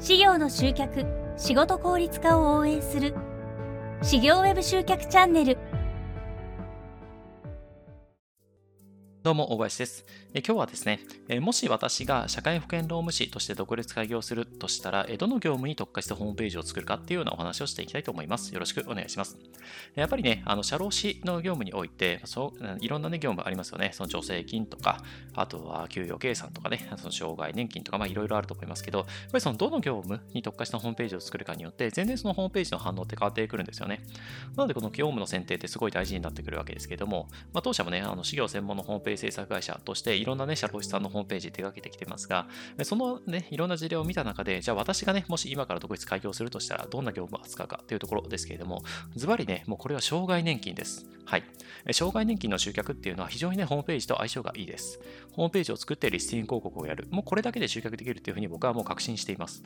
事業の集客仕事効率化を応援する。事業ウェブ集客チャンネル。どうも、大林です。え今日はですね、えもし私が社会保険労務士として独立開業するとしたら、えどの業務に特化したホームページを作るかっていうようなお話をしていきたいと思います。よろしくお願いします。やっぱりね、あの社労士の業務において、そういろんな、ね、業務ありますよね。その助成金とか、あとは給与計算とかね、その障害年金とか、まあいろいろあると思いますけど、やっぱりそのどの業務に特化したホームページを作るかによって、全然そのホームページの反応って変わってくるんですよね。なので、この業務の選定ってすごい大事になってくるわけですけれども、まあ、当社もね、あの事業専門のホームページ制作会社としていろんなね、社労士さんのホームページ手掛けてきてますが、そのね、いろんな事例を見た中で、じゃあ私がね、もし今から独立開業するとしたら、どんな業務を扱うかというところですけれども、ズバリね、もうこれは障害年金です。はい。障害年金の集客っていうのは非常にね、ホームページと相性がいいです。ホームページを作ってリスティング広告をやる。もうこれだけで集客できるっていうふうに僕はもう確信しています。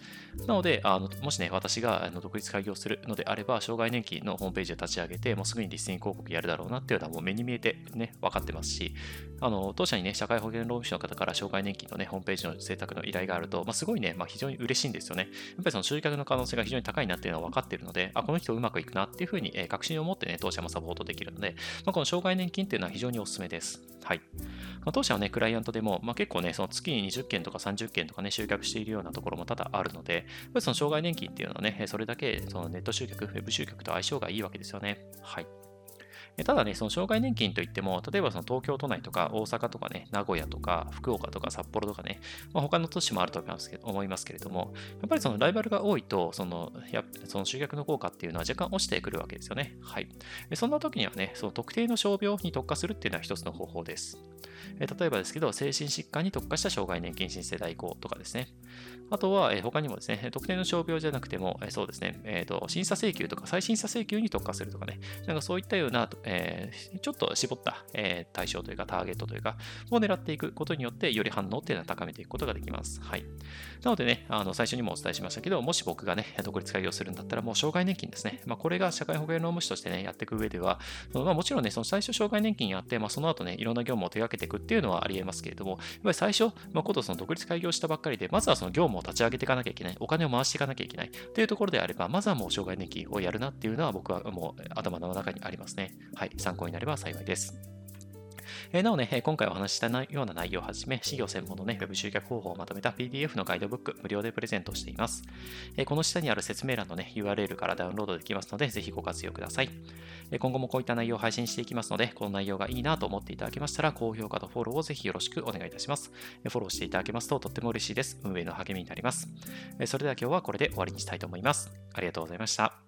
なので、あのもしね、私があの独立開業するのであれば、障害年金のホームページを立ち上げて、もうすぐにリスティング広告やるだろうなっていうのはもう目に見えてね、分かってますし、あの当社にね、社会保険労務士の方から障害年金のね、ホームページの制作の依頼があると、まあ、すごいね、まあ、非常に嬉しいんですよね。やっぱりその集客の可能性が非常に高いなっていうのは分かっているので、あ、この人うまくいくなっていうふうに、え、確信を持ってね、当社もサポートできるので、まあ、この障害年金っていうのは非常にお勧めです。はい。まあ、当社はね、クライアントでも、まあ、結構ね、その月に20件とか30件とかね、集客しているようなところも多々あるので、やっぱりその障害年金っていうのはね、それだけそのネット集客、ウェブ集客と相性がいいわけですよね。はい。ただね、その障害年金といっても、例えばその東京都内とか大阪とかね、名古屋とか福岡とか札幌とかね、まあ、他の都市もあると思いますけど思いますけれども、やっぱりそのライバルが多いと、そのやその集客の効果っていうのは若干落ちてくるわけですよね。はい。そんな時にはね、その特定の傷病に特化するっていうのは一つの方法です。え例えばですけど、精神疾患に特化した障害年金申請代行とかですね。あとは、え他にもですね、特定の傷病じゃなくても、えそうですね、えーと、審査請求とか再審査請求に特化するとかね、なんかそういったような、えー、ちょっと絞った、えー、対象というかターゲットというか、を狙っていくことによって、より反応っていうのは高めていくことができます。はい。なのでね、あの最初にもお伝えしましたけど、もし僕がね、独立開業するんだったら、もう障害年金ですね。まあ、これが社会保険労務士としてね、やっていく上では、まあ、もちろんね、その最初障害年金やって、まあ、その後ね、いろんな業務を手掛けていくっていうのはありえますけれども、やっぱり最初、まあ、ことその独立開業したばっかりで、まずはその業務を立ち上げていかなきゃいけない、お金を回していかなきゃいけないというところであれば、まずはもう障害年金をやるなっていうのは僕はもう頭の中にありますね。はい、参考になれば幸いです。えなおね、今回お話ししたような内容をはじめ、事業専門のね、Web 集客方法をまとめた PDF のガイドブック、無料でプレゼントしています。えこの下にある説明欄のね、URL からダウンロードできますので、ぜひご活用ください。え今後もこういった内容を配信していきますので、この内容がいいなと思っていただけましたら、高評価とフォローをぜひよろしくお願いいたします。フォローしていただけますととっても嬉しいです。運営の励みになります。それでは今日はこれで終わりにしたいと思います。ありがとうございました。